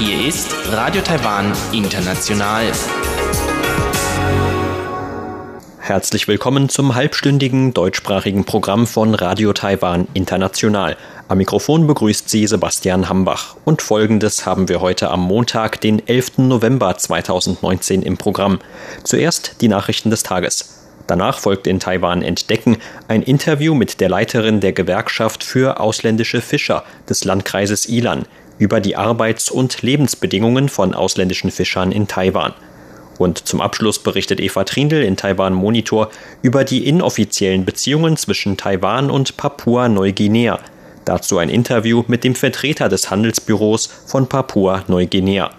Hier ist Radio Taiwan International. Herzlich willkommen zum halbstündigen deutschsprachigen Programm von Radio Taiwan International. Am Mikrofon begrüßt Sie Sebastian Hambach. Und folgendes haben wir heute am Montag, den 11. November 2019 im Programm. Zuerst die Nachrichten des Tages. Danach folgt in Taiwan Entdecken ein Interview mit der Leiterin der Gewerkschaft für ausländische Fischer des Landkreises Ilan über die Arbeits- und Lebensbedingungen von ausländischen Fischern in Taiwan. Und zum Abschluss berichtet Eva Trindl in Taiwan Monitor über die inoffiziellen Beziehungen zwischen Taiwan und Papua-Neuguinea. Dazu ein Interview mit dem Vertreter des Handelsbüros von Papua-Neuguinea.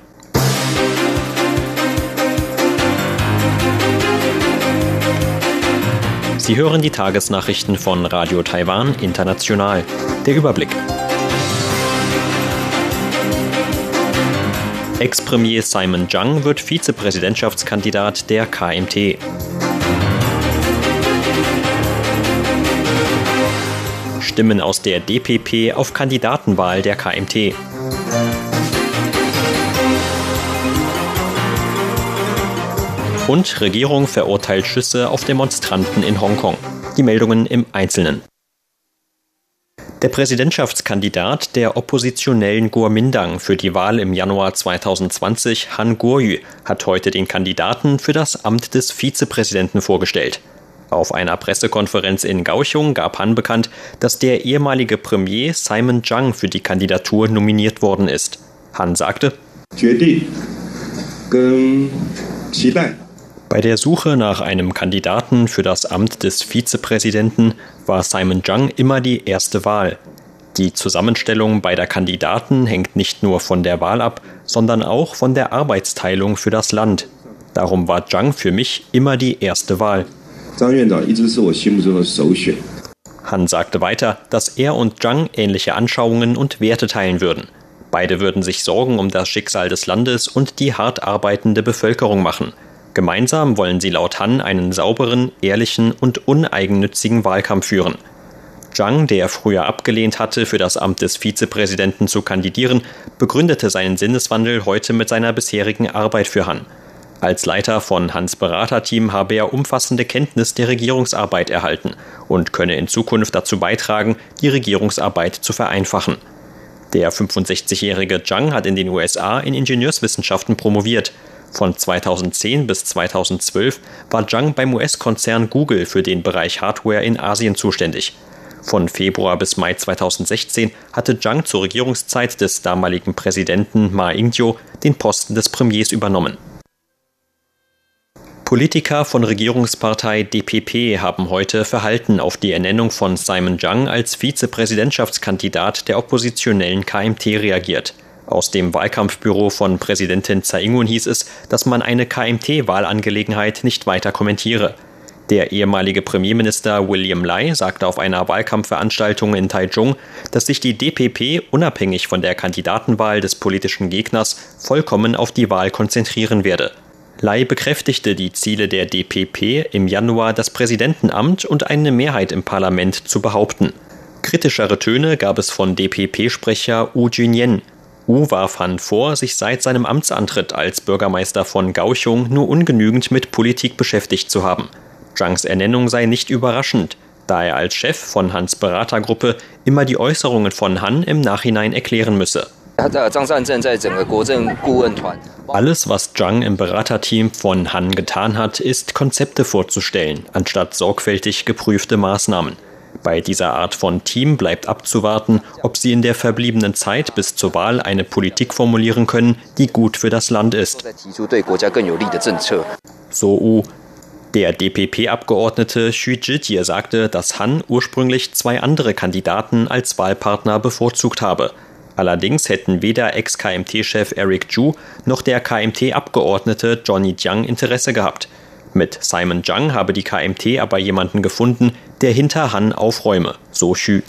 Sie hören die Tagesnachrichten von Radio Taiwan International. Der Überblick. Ex-Premier Simon Zhang wird Vizepräsidentschaftskandidat der KMT. Stimmen aus der DPP auf Kandidatenwahl der KMT. Und Regierung verurteilt Schüsse auf Demonstranten in Hongkong. Die Meldungen im Einzelnen. Der Präsidentschaftskandidat der oppositionellen Kuomintang für die Wahl im Januar 2020, Han Kuo-yu, hat heute den Kandidaten für das Amt des Vizepräsidenten vorgestellt. Auf einer Pressekonferenz in Kaohsiung gab Han bekannt, dass der ehemalige Premier Simon Zhang für die Kandidatur nominiert worden ist. Han sagte, bei der Suche nach einem Kandidaten für das Amt des Vizepräsidenten war Simon Zhang immer die erste Wahl. Die Zusammenstellung beider Kandidaten hängt nicht nur von der Wahl ab, sondern auch von der Arbeitsteilung für das Land. Darum war Zhang für mich immer die erste Wahl. Han sagte weiter, dass er und Zhang ähnliche Anschauungen und Werte teilen würden. Beide würden sich Sorgen um das Schicksal des Landes und die hart arbeitende Bevölkerung machen – Gemeinsam wollen sie laut Han einen sauberen, ehrlichen und uneigennützigen Wahlkampf führen. Zhang, der früher abgelehnt hatte, für das Amt des Vizepräsidenten zu kandidieren, begründete seinen Sinneswandel heute mit seiner bisherigen Arbeit für Han. Als Leiter von Hans Beraterteam habe er umfassende Kenntnis der Regierungsarbeit erhalten und könne in Zukunft dazu beitragen, die Regierungsarbeit zu vereinfachen. Der 65-jährige Zhang hat in den USA in Ingenieurswissenschaften promoviert. Von 2010 bis 2012 war Zhang beim US-Konzern Google für den Bereich Hardware in Asien zuständig. Von Februar bis Mai 2016 hatte Zhang zur Regierungszeit des damaligen Präsidenten Ma Ying-jeou den Posten des Premiers übernommen. Politiker von Regierungspartei DPP haben heute verhalten auf die Ernennung von Simon Zhang als Vizepräsidentschaftskandidat der oppositionellen KMT reagiert. Aus dem Wahlkampfbüro von Präsidentin Tsai Ing-wen hieß es, dass man eine KMT-Wahlangelegenheit nicht weiter kommentiere. Der ehemalige Premierminister William Lai sagte auf einer Wahlkampfveranstaltung in Taichung, dass sich die DPP unabhängig von der Kandidatenwahl des politischen Gegners vollkommen auf die Wahl konzentrieren werde. Lai bekräftigte die Ziele der DPP, im Januar das Präsidentenamt und eine Mehrheit im Parlament zu behaupten. Kritischere Töne gab es von DPP-Sprecher Wu Junyen, Wu warf Han vor, sich seit seinem Amtsantritt als Bürgermeister von Kaohsiung nur ungenügend mit Politik beschäftigt zu haben. Zhangs Ernennung sei nicht überraschend, da er als Chef von Hans Beratergruppe immer die Äußerungen von Han im Nachhinein erklären müsse. Alles, was Zhang im Beraterteam von Han getan hat, ist Konzepte vorzustellen, anstatt sorgfältig geprüfte Maßnahmen. Bei dieser Art von Team bleibt abzuwarten, ob sie in der verbliebenen Zeit bis zur Wahl eine Politik formulieren können, die gut für das Land ist. So U. Der DPP-Abgeordnete Xu Zhijie sagte, dass Han ursprünglich zwei andere Kandidaten als Wahlpartner bevorzugt habe. Allerdings hätten weder Ex-KMT-Chef Eric Zhu noch der KMT-Abgeordnete Johnny Jiang Interesse gehabt. Mit Simon Zhang habe die KMT aber jemanden gefunden, der hinter Han aufräume, so Xu.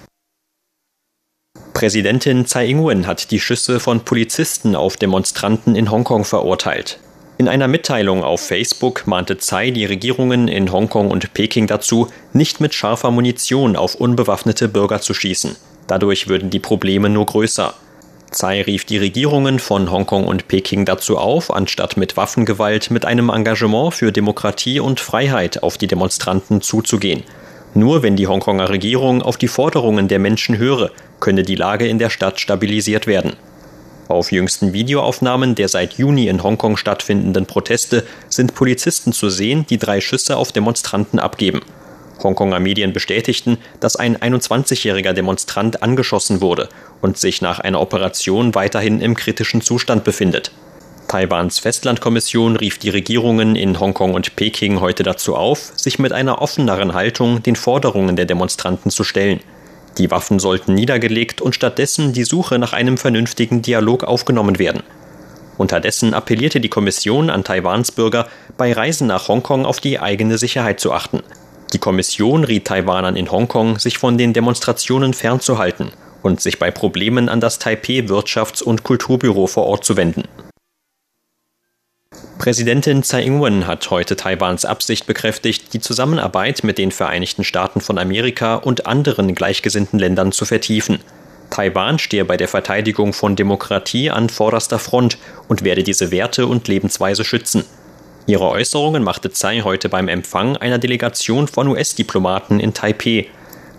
Präsidentin Tsai Ing-wen hat die Schüsse von Polizisten auf Demonstranten in Hongkong verurteilt. In einer Mitteilung auf Facebook mahnte Tsai die Regierungen in Hongkong und Peking dazu, nicht mit scharfer Munition auf unbewaffnete Bürger zu schießen. Dadurch würden die Probleme nur größer. Tsai rief die Regierungen von Hongkong und Peking dazu auf, anstatt mit Waffengewalt mit einem Engagement für Demokratie und Freiheit auf die Demonstranten zuzugehen. Nur wenn die Hongkonger Regierung auf die Forderungen der Menschen höre, könne die Lage in der Stadt stabilisiert werden. Auf jüngsten Videoaufnahmen der seit Juni in Hongkong stattfindenden Proteste sind Polizisten zu sehen, die drei Schüsse auf Demonstranten abgeben. Hongkonger Medien bestätigten, dass ein 21-jähriger Demonstrant angeschossen wurde und sich nach einer Operation weiterhin im kritischen Zustand befindet. Taiwans Festlandkommission rief die Regierungen in Hongkong und Peking heute dazu auf, sich mit einer offeneren Haltung den Forderungen der Demonstranten zu stellen. Die Waffen sollten niedergelegt und stattdessen die Suche nach einem vernünftigen Dialog aufgenommen werden. Unterdessen appellierte die Kommission an Taiwans Bürger, bei Reisen nach Hongkong auf die eigene Sicherheit zu achten. Die Kommission riet Taiwanern in Hongkong, sich von den Demonstrationen fernzuhalten und sich bei Problemen an das Taipei Wirtschafts- und Kulturbüro vor Ort zu wenden. Präsidentin Tsai Ing-wen hat heute Taiwans Absicht bekräftigt, die Zusammenarbeit mit den Vereinigten Staaten von Amerika und anderen gleichgesinnten Ländern zu vertiefen. Taiwan stehe bei der Verteidigung von Demokratie an vorderster Front und werde diese Werte und Lebensweise schützen. Ihre Äußerungen machte Tsai heute beim Empfang einer Delegation von US-Diplomaten in Taipeh.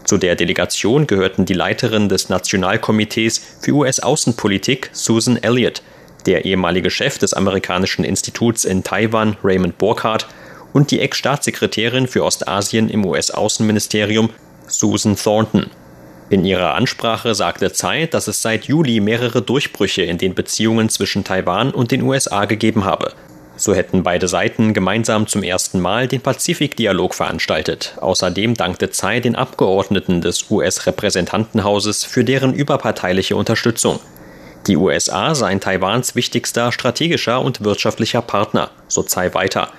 Zu der Delegation gehörten die Leiterin des Nationalkomitees für US-Außenpolitik Susan Elliott, der ehemalige Chef des amerikanischen Instituts in Taiwan, Raymond Burkhardt, und die Ex-Staatssekretärin für Ostasien im US-Außenministerium, Susan Thornton. In ihrer Ansprache sagte Tsai, dass es seit Juli mehrere Durchbrüche in den Beziehungen zwischen Taiwan und den USA gegeben habe. So hätten beide Seiten gemeinsam zum ersten Mal den Pazifikdialog veranstaltet. Außerdem dankte Tsai den Abgeordneten des US-Repräsentantenhauses für deren überparteiliche Unterstützung. Die USA seien Taiwans wichtigster strategischer und wirtschaftlicher Partner, so Tsai weiter.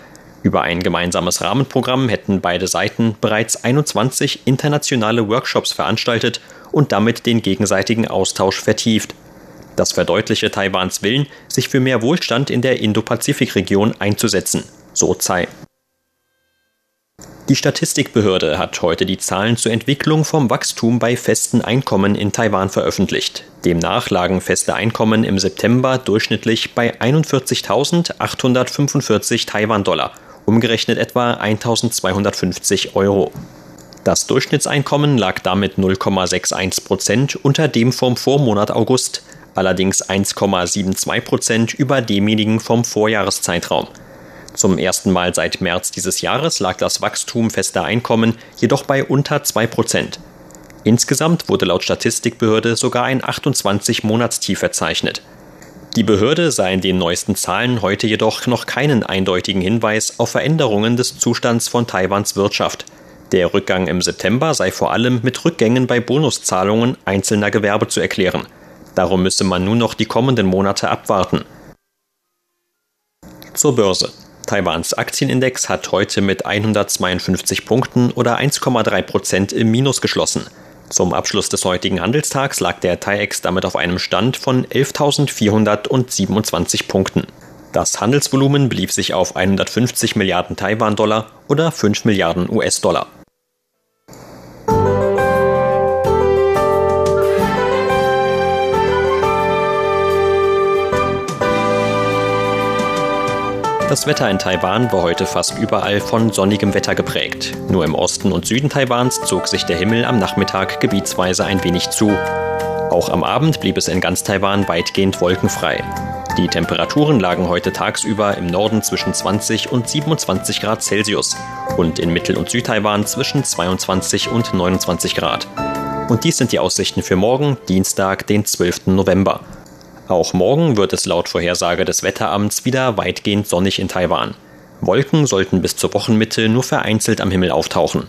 Über ein gemeinsames Rahmenprogramm hätten beide Seiten bereits 21 internationale Workshops veranstaltet und damit den gegenseitigen Austausch vertieft. Das verdeutliche Taiwans Willen, sich für mehr Wohlstand in der Indo-Pazifik-Region einzusetzen, so Tsai. Die Statistikbehörde hat heute die Zahlen zur Entwicklung vom Wachstum bei festen Einkommen in Taiwan veröffentlicht. Demnach lagen feste Einkommen im September durchschnittlich bei 41.845 Taiwan-Dollar, umgerechnet etwa 1.250 Euro. Das Durchschnittseinkommen lag damit 0,61 Prozent unter dem vom Vormonat August, allerdings 1,72 Prozent über demjenigen vom Vorjahreszeitraum. Zum ersten Mal seit März dieses Jahres lag das Wachstum fester Einkommen jedoch bei unter 2 Prozent. Insgesamt wurde laut Statistikbehörde sogar ein 28-Monatstief verzeichnet. Die Behörde sah in den neuesten Zahlen heute jedoch noch keinen eindeutigen Hinweis auf Veränderungen des Zustands von Taiwans Wirtschaft. Der Rückgang im September sei vor allem mit Rückgängen bei Bonuszahlungen einzelner Gewerbe zu erklären. Darum müsse man nun noch die kommenden Monate abwarten. Zur Börse. Taiwans Aktienindex hat heute mit 152 Punkten oder 1,3 Prozent im Minus geschlossen. Zum Abschluss des heutigen Handelstags lag der TAIEX damit auf einem Stand von 11.427 Punkten. Das Handelsvolumen belief sich auf 150 Milliarden Taiwan-Dollar oder 5 Milliarden US-Dollar. Das Wetter in Taiwan war heute fast überall von sonnigem Wetter geprägt. Nur im Osten und Süden Taiwans zog sich der Himmel am Nachmittag gebietsweise ein wenig zu. Auch am Abend blieb es in ganz Taiwan weitgehend wolkenfrei. Die Temperaturen lagen heute tagsüber im Norden zwischen 20 und 27 Grad Celsius und in Mittel- und Südtaiwan zwischen 22 und 29 Grad. Und dies sind die Aussichten für morgen, Dienstag, den 12. November. Auch morgen wird es laut Vorhersage des Wetteramts wieder weitgehend sonnig in Taiwan. Wolken sollten bis zur Wochenmitte nur vereinzelt am Himmel auftauchen.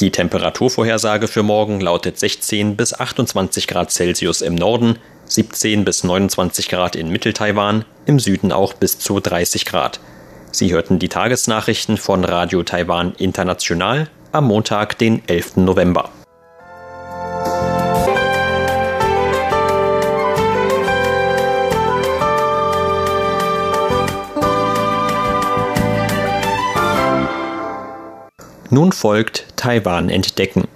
Die Temperaturvorhersage für morgen lautet 16 bis 28 Grad Celsius im Norden, 17 bis 29 Grad in Mittel-Taiwan, im Süden auch bis zu 30 Grad. Sie hörten die Tagesnachrichten von Radio Taiwan International am Montag, den 11. November. Nun folgt Taiwan entdecken.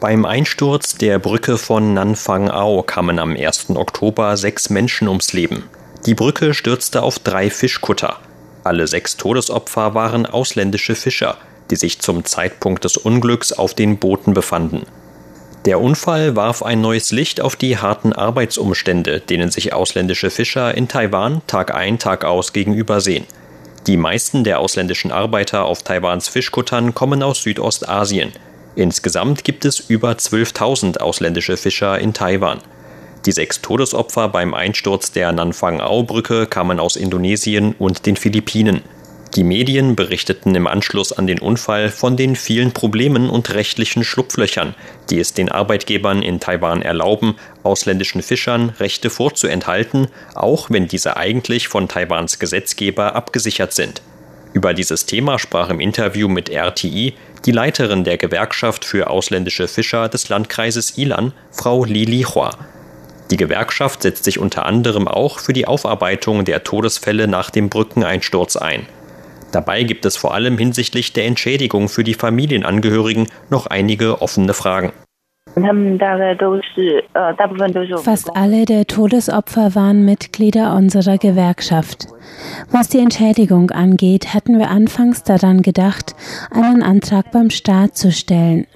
Beim Einsturz der Brücke von Nanfang-ao kamen am 1. Oktober sechs Menschen ums Leben. Die Brücke stürzte auf drei Fischkutter. Alle sechs Todesopfer waren ausländische Fischer, die sich zum Zeitpunkt des Unglücks auf den Booten befanden. Der Unfall warf ein neues Licht auf die harten Arbeitsumstände, denen sich ausländische Fischer in Taiwan Tag ein, Tag aus gegenübersehen. Die meisten der ausländischen Arbeiter auf Taiwans Fischkuttern kommen aus Südostasien – Insgesamt gibt es über 12.000 ausländische Fischer in Taiwan. Die sechs Todesopfer beim Einsturz der Nanfang-ao-Brücke kamen aus Indonesien und den Philippinen. Die Medien berichteten im Anschluss an den Unfall von den vielen Problemen und rechtlichen Schlupflöchern, die es den Arbeitgebern in Taiwan erlauben, ausländischen Fischern Rechte vorzuenthalten, auch wenn diese eigentlich von Taiwans Gesetzgeber abgesichert sind. Über dieses Thema sprach im Interview mit RTI die Leiterin der Gewerkschaft für ausländische Fischer des Landkreises Ilan, Frau Li Lihua. Die Gewerkschaft setzt sich unter anderem auch für die Aufarbeitung der Todesfälle nach dem Brückeneinsturz ein. Dabei gibt es vor allem hinsichtlich der Entschädigung für die Familienangehörigen noch einige offene Fragen. Fast alle der Todesopfer waren Mitglieder unserer Gewerkschaft. Was die Entschädigung angeht, hatten wir anfangs daran gedacht, einen Antrag beim Staat zu stellen.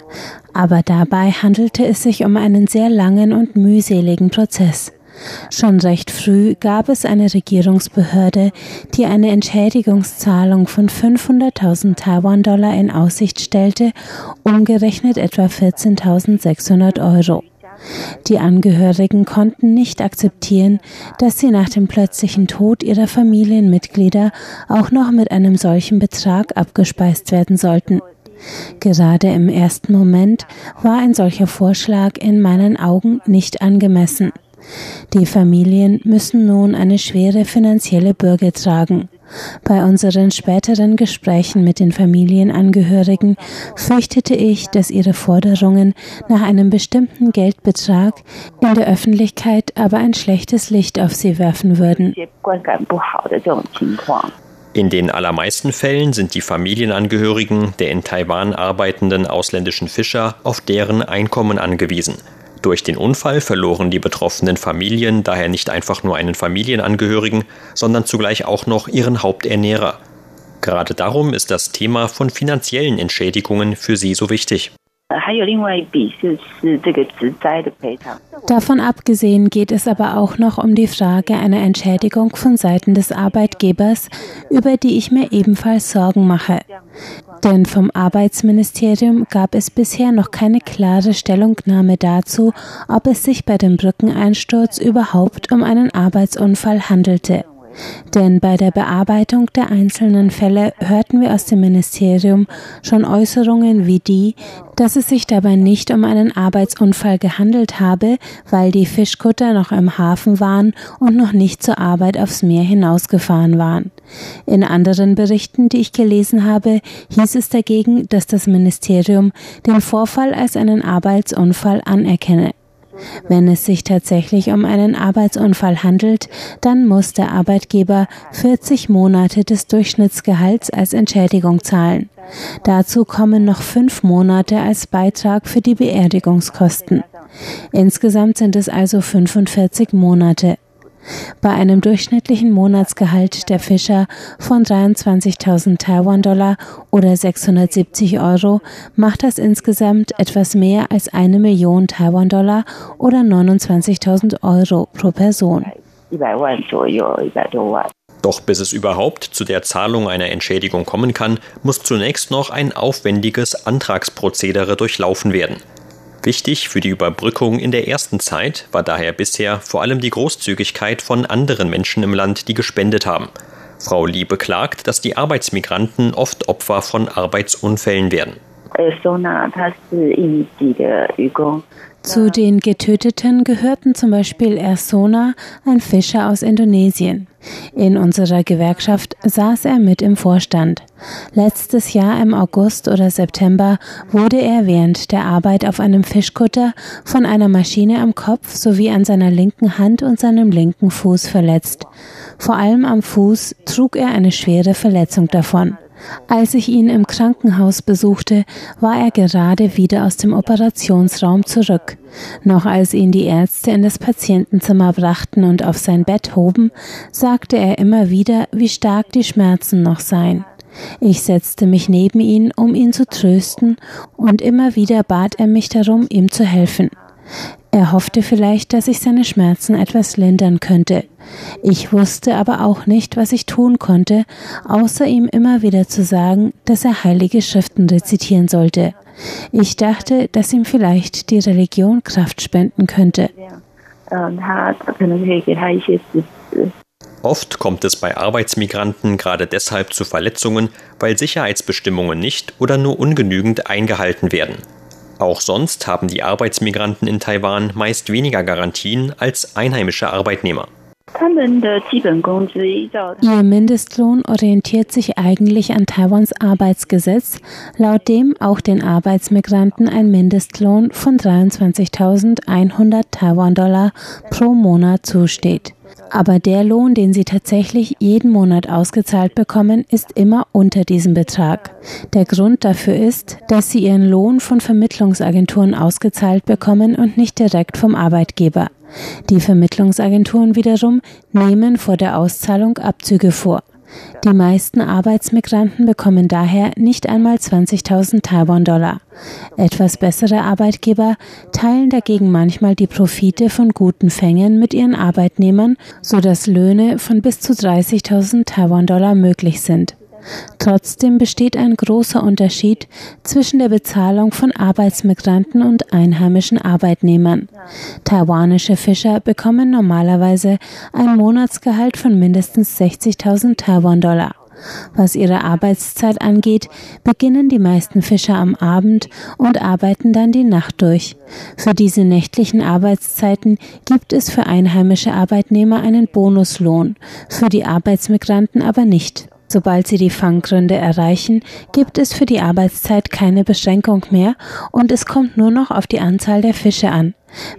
Aber dabei handelte es sich um einen sehr langen und mühseligen Prozess. Schon recht früh gab es eine Regierungsbehörde, die eine Entschädigungszahlung von 500.000 Taiwan-Dollar in Aussicht stellte, umgerechnet etwa 14.600 Euro. Die Angehörigen konnten nicht akzeptieren, dass sie nach dem plötzlichen Tod ihrer Familienmitglieder auch noch mit einem solchen Betrag abgespeist werden sollten. Gerade im ersten Moment war ein solcher Vorschlag in meinen Augen nicht angemessen. Die Familien müssen nun eine schwere finanzielle Bürde tragen. Bei unseren späteren Gesprächen mit den Familienangehörigen fürchtete ich, dass ihre Forderungen nach einem bestimmten Geldbetrag in der Öffentlichkeit aber ein schlechtes Licht auf sie werfen würden. In den allermeisten Fällen sind die Familienangehörigen der in Taiwan arbeitenden ausländischen Fischer auf deren Einkommen angewiesen. Durch den Unfall verloren die betroffenen Familien daher nicht einfach nur einen Familienangehörigen, sondern zugleich auch noch ihren Haupternährer. Gerade darum ist das Thema von finanziellen Entschädigungen für sie so wichtig. Davon abgesehen geht es aber auch noch um die Frage einer Entschädigung von Seiten des Arbeitgebers, über die ich mir ebenfalls Sorgen mache. Denn vom Arbeitsministerium gab es bisher noch keine klare Stellungnahme dazu, ob es sich bei dem Brückeneinsturz überhaupt um einen Arbeitsunfall handelte. Denn bei der Bearbeitung der einzelnen Fälle hörten wir aus dem Ministerium schon Äußerungen wie die, dass es sich dabei nicht um einen Arbeitsunfall gehandelt habe, weil die Fischkutter noch im Hafen waren und noch nicht zur Arbeit aufs Meer hinausgefahren waren. In anderen Berichten, die ich gelesen habe, hieß es dagegen, dass das Ministerium den Vorfall als einen Arbeitsunfall anerkenne. Wenn es sich tatsächlich um einen Arbeitsunfall handelt, dann muss der Arbeitgeber 40 Monate des Durchschnittsgehalts als Entschädigung zahlen. Dazu kommen noch fünf Monate als Beitrag für die Beerdigungskosten. Insgesamt sind es also 45 Monate. Bei einem durchschnittlichen Monatsgehalt der Fischer von 23.000 Taiwan-Dollar oder 670 Euro macht das insgesamt etwas mehr als eine Million Taiwan-Dollar oder 29.000 Euro pro Person. Doch bis es überhaupt zu der Zahlung einer Entschädigung kommen kann, muss zunächst noch ein aufwendiges Antragsprozedere durchlaufen werden. Wichtig für die Überbrückung in der ersten Zeit war daher bisher vor allem die Großzügigkeit von anderen Menschen im Land, die gespendet haben. Frau Lee beklagt, dass die Arbeitsmigranten oft Opfer von Arbeitsunfällen werden. Zu den Getöteten gehörten zum Beispiel Ersona, ein Fischer aus Indonesien. In unserer Gewerkschaft saß er mit im Vorstand. Letztes Jahr im August oder September wurde er während der Arbeit auf einem Fischkutter von einer Maschine am Kopf sowie an seiner linken Hand und seinem linken Fuß verletzt. Vor allem am Fuß trug er eine schwere Verletzung davon. Als ich ihn im Krankenhaus besuchte, war er gerade wieder aus dem Operationsraum zurück. Noch als ihn die Ärzte in das Patientenzimmer brachten und auf sein Bett hoben, sagte er immer wieder, wie stark die Schmerzen noch seien. Ich setzte mich neben ihn, um ihn zu trösten, und immer wieder bat er mich darum, ihm zu helfen. Er hoffte vielleicht, dass ich seine Schmerzen etwas lindern könnte. Ich wusste aber auch nicht, was ich tun konnte, außer ihm immer wieder zu sagen, dass er heilige Schriften rezitieren sollte. Ich dachte, dass ihm vielleicht die Religion Kraft spenden könnte. Oft kommt es bei Arbeitsmigranten gerade deshalb zu Verletzungen, weil Sicherheitsbestimmungen nicht oder nur ungenügend eingehalten werden. Auch sonst haben die Arbeitsmigranten in Taiwan meist weniger Garantien als einheimische Arbeitnehmer. Ihr Mindestlohn orientiert sich eigentlich an Taiwans Arbeitsgesetz, laut dem auch den Arbeitsmigranten ein Mindestlohn von 23.100 Taiwan-Dollar pro Monat zusteht. Aber der Lohn, den sie tatsächlich jeden Monat ausgezahlt bekommen, ist immer unter diesem Betrag. Der Grund dafür ist, dass sie ihren Lohn von Vermittlungsagenturen ausgezahlt bekommen und nicht direkt vom Arbeitgeber. Die Vermittlungsagenturen wiederum nehmen vor der Auszahlung Abzüge vor. Die meisten Arbeitsmigranten bekommen daher nicht einmal 20.000 Taiwan-Dollar. Etwas bessere Arbeitgeber teilen dagegen manchmal die Profite von guten Fängen mit ihren Arbeitnehmern, sodass Löhne von bis zu 30.000 Taiwan-Dollar möglich sind. Trotzdem besteht ein großer Unterschied zwischen der Bezahlung von Arbeitsmigranten und einheimischen Arbeitnehmern. Taiwanische Fischer bekommen normalerweise ein Monatsgehalt von mindestens 60.000 Taiwan-Dollar. Was ihre Arbeitszeit angeht, beginnen die meisten Fischer am Abend und arbeiten dann die Nacht durch. Für diese nächtlichen Arbeitszeiten gibt es für einheimische Arbeitnehmer einen Bonuslohn, für die Arbeitsmigranten aber nicht. Sobald sie die Fanggründe erreichen, gibt es für die Arbeitszeit keine Beschränkung mehr und es kommt nur noch auf die Anzahl der Fische an.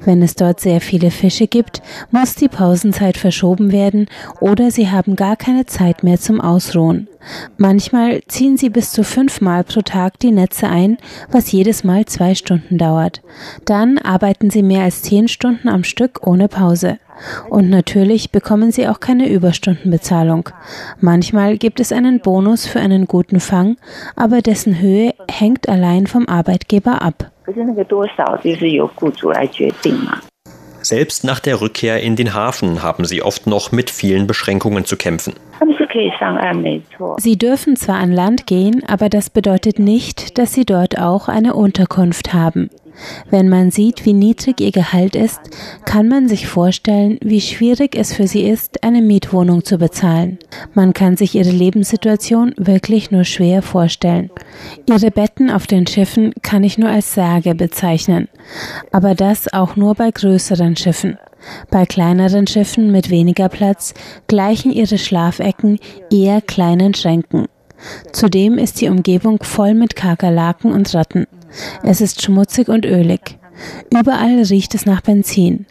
Wenn es dort sehr viele Fische gibt, muss die Pausenzeit verschoben werden oder sie haben gar keine Zeit mehr zum Ausruhen. Manchmal ziehen sie bis zu fünfmal pro Tag die Netze ein, was jedes Mal zwei Stunden dauert. Dann arbeiten sie mehr als zehn Stunden am Stück ohne Pause. Und natürlich bekommen sie auch keine Überstundenbezahlung. Manchmal gibt es einen Bonus für einen guten Fang, aber dessen Höhe hängt allein vom Arbeitgeber ab. Selbst nach der Rückkehr in den Hafen haben sie oft noch mit vielen Beschränkungen zu kämpfen. Sie dürfen zwar an Land gehen, aber das bedeutet nicht, dass sie dort auch eine Unterkunft haben. Wenn man sieht, wie niedrig ihr Gehalt ist, kann man sich vorstellen, wie schwierig es für sie ist, eine Mietwohnung zu bezahlen. Man kann sich ihre Lebenssituation wirklich nur schwer vorstellen. Ihre Betten auf den Schiffen kann ich nur als Särge bezeichnen, aber das auch nur bei größeren Schiffen. Bei kleineren Schiffen mit weniger Platz gleichen ihre Schlafecken eher kleinen Schränken. Zudem ist die Umgebung voll mit Kakerlaken und Ratten. Es ist schmutzig und ölig. Überall riecht es nach Benzin.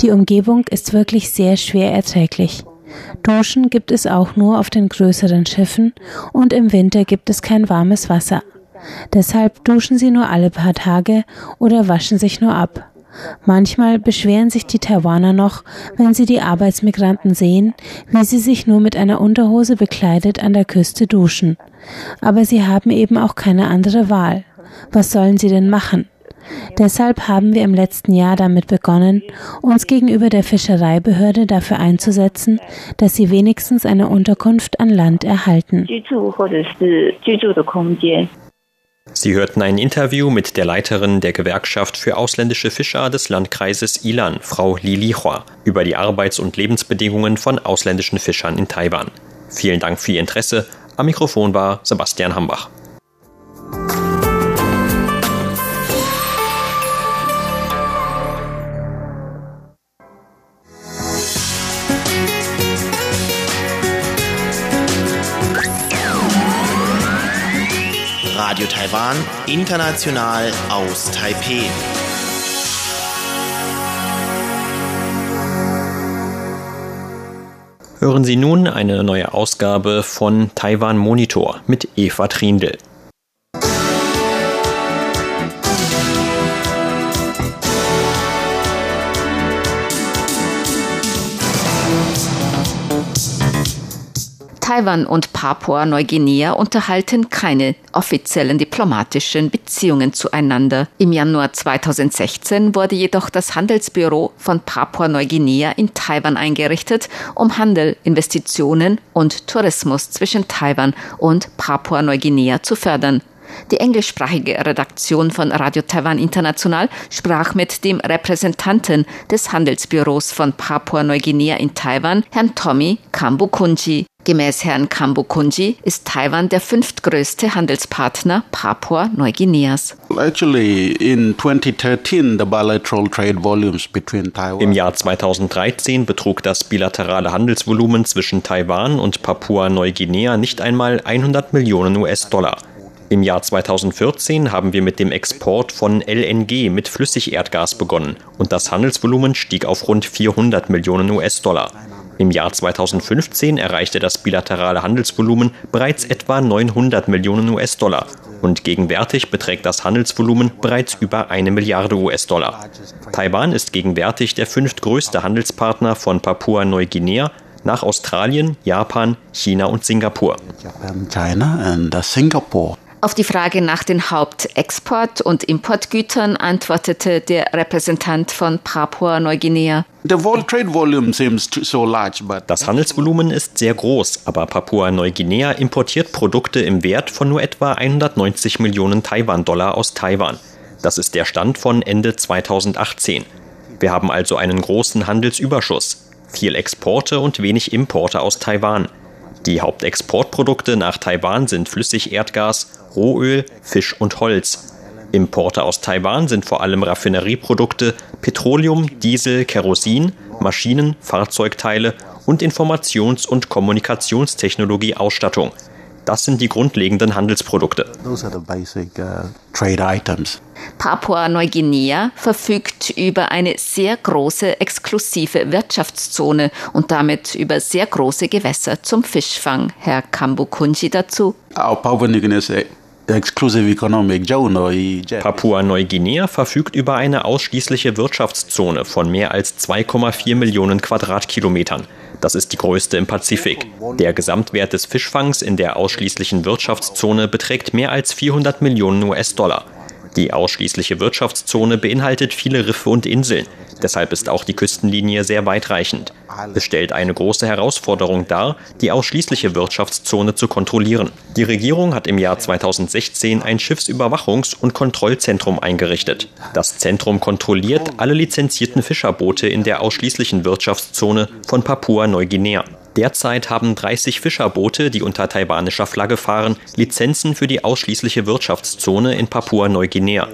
Die Umgebung ist wirklich sehr schwer erträglich. Duschen gibt es auch nur auf den größeren Schiffen und im Winter gibt es kein warmes Wasser. Deshalb duschen sie nur alle paar Tage oder waschen sich nur ab. Manchmal beschweren sich die Taiwaner noch, wenn sie die Arbeitsmigranten sehen, wie sie sich nur mit einer Unterhose bekleidet an der Küste duschen. Aber sie haben eben auch keine andere Wahl. Was sollen sie denn machen? Deshalb haben wir im letzten Jahr damit begonnen, uns gegenüber der Fischereibehörde dafür einzusetzen, dass sie wenigstens eine Unterkunft an Land erhalten. Sie hörten ein Interview mit der Leiterin der Gewerkschaft für ausländische Fischer des Landkreises Ilan, Frau Li Lihua, über die Arbeits- und Lebensbedingungen von ausländischen Fischern in Taiwan. Vielen Dank für Ihr Interesse. Am Mikrofon war Sebastian Hambach. Radio Taiwan, international aus Taipeh. Hören Sie nun eine neue Ausgabe von Taiwan Monitor mit Eva Trindl. Taiwan und Papua-Neuguinea unterhalten keine offiziellen diplomatischen Beziehungen zueinander. Im Januar 2016 wurde jedoch das Handelsbüro von Papua-Neuguinea in Taiwan eingerichtet, um Handel, Investitionen und Tourismus zwischen Taiwan und Papua-Neuguinea zu fördern. Die englischsprachige Redaktion von Radio Taiwan International sprach mit dem Repräsentanten des Handelsbüros von Papua-Neuguinea in Taiwan, Herrn Tommy Kambukunji. Gemäß Herrn Kambukunji ist Taiwan der fünftgrößte Handelspartner Papua-Neuguineas. Im Jahr 2013 betrug das bilaterale Handelsvolumen zwischen Taiwan und Papua-Neuguinea nicht einmal 100 Millionen US-Dollar. Im Jahr 2014 haben wir mit dem Export von LNG mit Flüssigerdgas begonnen und das Handelsvolumen stieg auf rund 400 Millionen US-Dollar. Im Jahr 2015 erreichte das bilaterale Handelsvolumen bereits etwa 900 Millionen US-Dollar und gegenwärtig beträgt das Handelsvolumen bereits über eine Milliarde US-Dollar. Taiwan ist gegenwärtig der fünftgrößte Handelspartner von Papua-Neuguinea nach Australien, Japan, China und Singapur. China and uh, Singapore. Auf die Frage nach den Hauptexport- und Importgütern antwortete der Repräsentant von Papua-Neuguinea. Das Handelsvolumen ist sehr groß, aber Papua-Neuguinea importiert Produkte im Wert von nur etwa 190 Millionen Taiwan-Dollar aus Taiwan. Das ist der Stand von Ende 2018. Wir haben also einen großen Handelsüberschuss, viel Exporte und wenig Importe aus Taiwan. Die Hauptexportprodukte nach Taiwan sind Flüssigerdgas, Rohöl, Fisch und Holz. Importe aus Taiwan sind vor allem Raffinerieprodukte, Petroleum, Diesel, Kerosin, Maschinen, Fahrzeugteile und Informations- und Kommunikationstechnologie-Ausstattung. Das sind die grundlegenden Handelsprodukte. Basic, uh, Papua-Neuguinea verfügt über eine sehr große exklusive Wirtschaftszone und damit über sehr große Gewässer zum Fischfang. Herr Kambukunji dazu. Papua-Neuguinea verfügt über eine ausschließliche Wirtschaftszone von mehr als 2,4 Millionen Quadratkilometern. Das ist die größte im Pazifik. Der Gesamtwert des Fischfangs in der ausschließlichen Wirtschaftszone beträgt mehr als 400 Millionen US-Dollar. Die ausschließliche Wirtschaftszone beinhaltet viele Riffe und Inseln. Deshalb ist auch die Küstenlinie sehr weitreichend. Es stellt eine große Herausforderung dar, die ausschließliche Wirtschaftszone zu kontrollieren. Die Regierung hat im Jahr 2016 ein Schiffsüberwachungs- und Kontrollzentrum eingerichtet. Das Zentrum kontrolliert alle lizenzierten Fischerboote in der ausschließlichen Wirtschaftszone von Papua-Neuguinea. Derzeit haben 30 Fischerboote, die unter taiwanischer Flagge fahren, Lizenzen für die ausschließliche Wirtschaftszone in Papua-Neuguinea.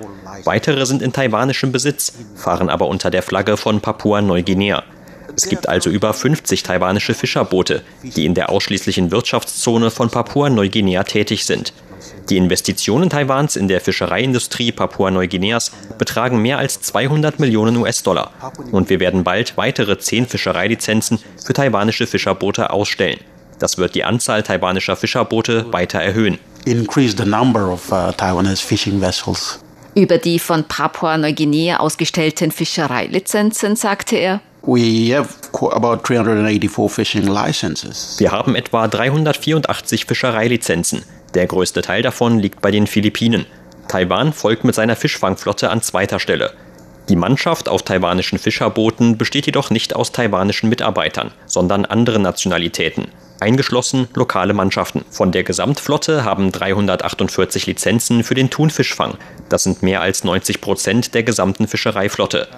Weitere sind in taiwanischem Besitz, fahren aber unter der Flagge von Papua-Neuguinea. Es gibt also über 50 taiwanische Fischerboote, die in der ausschließlichen Wirtschaftszone von Papua-Neuguinea tätig sind. Die Investitionen Taiwans in der Fischereiindustrie Papua-Neuguineas betragen mehr als 200 Millionen US-Dollar. Und wir werden bald weitere zehn Fischereilizenzen für taiwanische Fischerboote ausstellen. Das wird die Anzahl taiwanischer Fischerboote weiter erhöhen. Uh. Über die von Papua-Neuguinea ausgestellten Fischereilizenzen sagte er, wir haben etwa 384 Fischereilizenzen. Der größte Teil davon liegt bei den Philippinen. Taiwan folgt mit seiner Fischfangflotte an zweiter Stelle. Die Mannschaft auf taiwanischen Fischerbooten besteht jedoch nicht aus taiwanischen Mitarbeitern, sondern anderen Nationalitäten, eingeschlossen lokale Mannschaften. Von der Gesamtflotte haben 348 Lizenzen für den Thunfischfang. Das sind mehr als 90 Prozent der gesamten Fischereiflotte.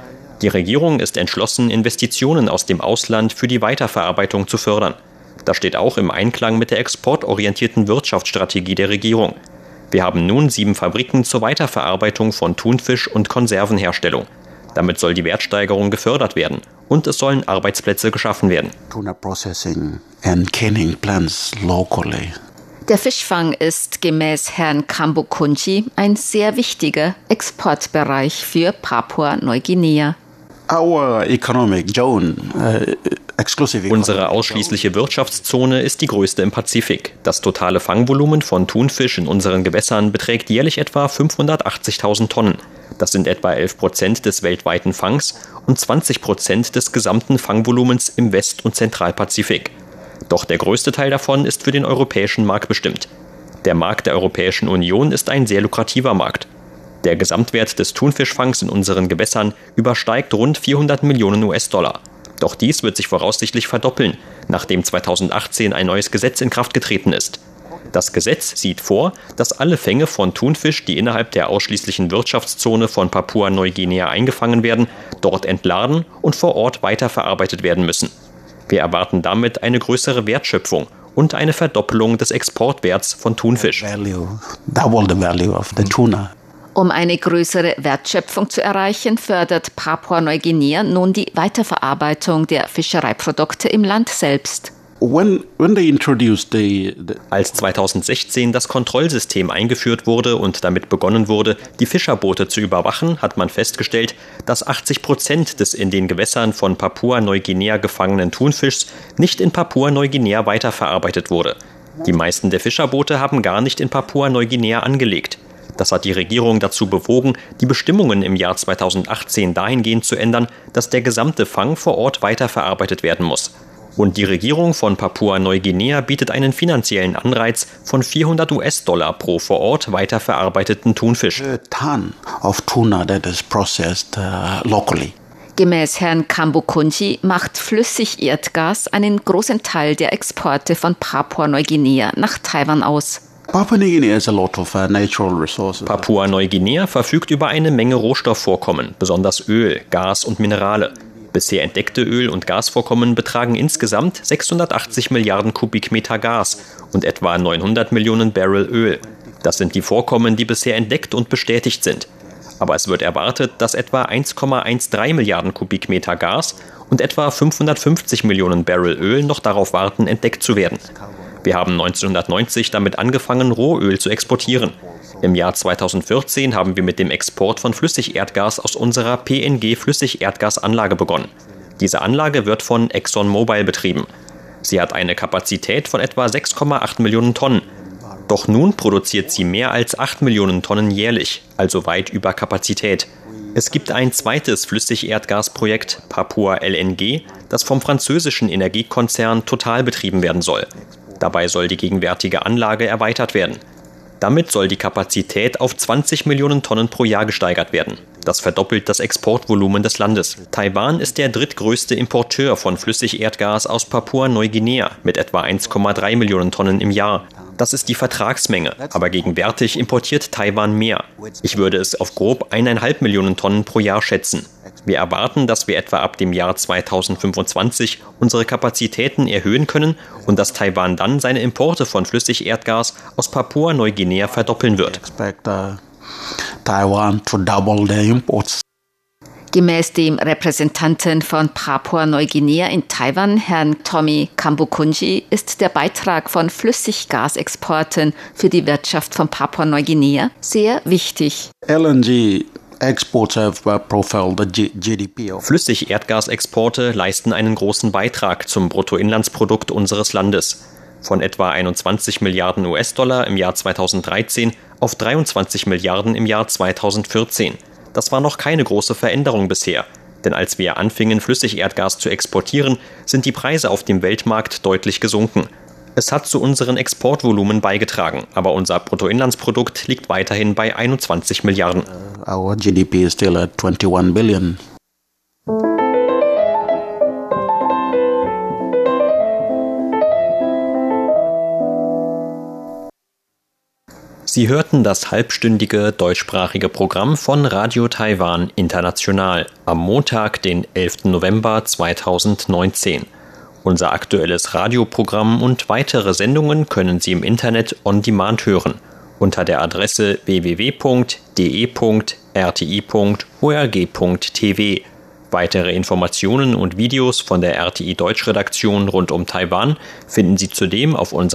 Die Regierung ist entschlossen, Investitionen aus dem Ausland für die Weiterverarbeitung zu fördern. Das steht auch im Einklang mit der exportorientierten Wirtschaftsstrategie der Regierung. Wir haben nun sieben Fabriken zur Weiterverarbeitung von Thunfisch und Konservenherstellung. Damit soll die Wertsteigerung gefördert werden und es sollen Arbeitsplätze geschaffen werden. Tuna processing and canning plants locally. Der Fischfang ist gemäß Herrn Kambukunji ein sehr wichtiger Exportbereich für Papua-Neuguinea. Our economic zone, uh, Unsere ausschließliche Wirtschaftszone ist die größte im Pazifik. Das totale Fangvolumen von Thunfisch in unseren Gewässern beträgt jährlich etwa 580.000 Tonnen. Das sind etwa 11 Prozent des weltweiten Fangs und 20 Prozent des gesamten Fangvolumens im West- und Zentralpazifik. Doch der größte Teil davon ist für den europäischen Markt bestimmt. Der Markt der Europäischen Union ist ein sehr lukrativer Markt. Der Gesamtwert des Thunfischfangs in unseren Gewässern übersteigt rund 400 Millionen US-Dollar. Doch dies wird sich voraussichtlich verdoppeln, nachdem 2018 ein neues Gesetz in Kraft getreten ist. Das Gesetz sieht vor, dass alle Fänge von Thunfisch, die innerhalb der ausschließlichen Wirtschaftszone von Papua-Neuguinea eingefangen werden, dort entladen und vor Ort weiterverarbeitet werden müssen. Wir erwarten damit eine größere Wertschöpfung und eine Verdoppelung des Exportwerts von Thunfisch. Um eine größere Wertschöpfung zu erreichen, fördert Papua-Neuguinea nun die Weiterverarbeitung der Fischereiprodukte im Land selbst. Als 2016 das Kontrollsystem eingeführt wurde und damit begonnen wurde, die Fischerboote zu überwachen, hat man festgestellt, dass 80 Prozent des in den Gewässern von Papua-Neuguinea gefangenen Thunfischs nicht in Papua-Neuguinea weiterverarbeitet wurde. Die meisten der Fischerboote haben gar nicht in Papua-Neuguinea angelegt. Das hat die Regierung dazu bewogen, die Bestimmungen im Jahr 2018 dahingehend zu ändern, dass der gesamte Fang vor Ort weiterverarbeitet werden muss. Und die Regierung von Papua-Neuguinea bietet einen finanziellen Anreiz von 400 US-Dollar pro vor Ort weiterverarbeiteten Thunfisch. Uh, Gemäß Herrn Kambukunji macht Flüssigerdgas einen großen Teil der Exporte von Papua-Neuguinea nach Taiwan aus. Uh, Papua-Neuguinea verfügt über eine Menge Rohstoffvorkommen, besonders Öl, Gas und Minerale. Bisher entdeckte Öl- und Gasvorkommen betragen insgesamt 680 Milliarden Kubikmeter Gas und etwa 900 Millionen Barrel Öl. Das sind die Vorkommen, die bisher entdeckt und bestätigt sind. Aber es wird erwartet, dass etwa 1,13 Milliarden Kubikmeter Gas und etwa 550 Millionen Barrel Öl noch darauf warten, entdeckt zu werden. Wir haben 1990 damit angefangen, Rohöl zu exportieren. Im Jahr 2014 haben wir mit dem Export von Flüssigerdgas aus unserer PNG-Flüssigerdgasanlage begonnen. Diese Anlage wird von ExxonMobil betrieben. Sie hat eine Kapazität von etwa 6,8 Millionen Tonnen. Doch nun produziert sie mehr als 8 Millionen Tonnen jährlich, also weit über Kapazität. Es gibt ein zweites Flüssigerdgasprojekt, Papua LNG, das vom französischen Energiekonzern Total betrieben werden soll. Dabei soll die gegenwärtige Anlage erweitert werden. Damit soll die Kapazität auf 20 Millionen Tonnen pro Jahr gesteigert werden. Das verdoppelt das Exportvolumen des Landes. Taiwan ist der drittgrößte Importeur von Flüssigerdgas aus Papua-Neuguinea mit etwa 1,3 Millionen Tonnen im Jahr. Das ist die Vertragsmenge, aber gegenwärtig importiert Taiwan mehr. Ich würde es auf grob eineinhalb Millionen Tonnen pro Jahr schätzen. Wir erwarten, dass wir etwa ab dem Jahr 2025 unsere Kapazitäten erhöhen können und dass Taiwan dann seine Importe von Flüssigerdgas aus Papua-Neuguinea verdoppeln wird. uh, Taiwan to double their imports. Gemäß dem Repräsentanten von Papua-Neuguinea in Taiwan, Herrn Tommy Kambukunji, ist der Beitrag von Flüssiggasexporten für die Wirtschaft von Papua-Neuguinea sehr wichtig. LNG Flüssigerdgasexporte leisten einen großen Beitrag zum Bruttoinlandsprodukt unseres Landes. Von etwa 21 Milliarden US-Dollar im Jahr 2013 auf 23 Milliarden im Jahr 2014. Das war noch keine große Veränderung bisher. Denn als wir anfingen, Flüssigerdgas zu exportieren, sind die Preise auf dem Weltmarkt deutlich gesunken. Es hat zu unseren Exportvolumen beigetragen, aber unser Bruttoinlandsprodukt liegt weiterhin bei 21 Milliarden. our GDP is still at 21 billion. Sie hörten das halbstündige deutschsprachige Programm von Radio Taiwan International am Montag, den 11. November 2019. Unser aktuelles Radioprogramm und weitere Sendungen können Sie im Internet on demand hören unter der Adresse www.de.rti.org.tv. Weitere Informationen und Videos von der RTI Deutschredaktion rund um Taiwan finden Sie zudem auf unserer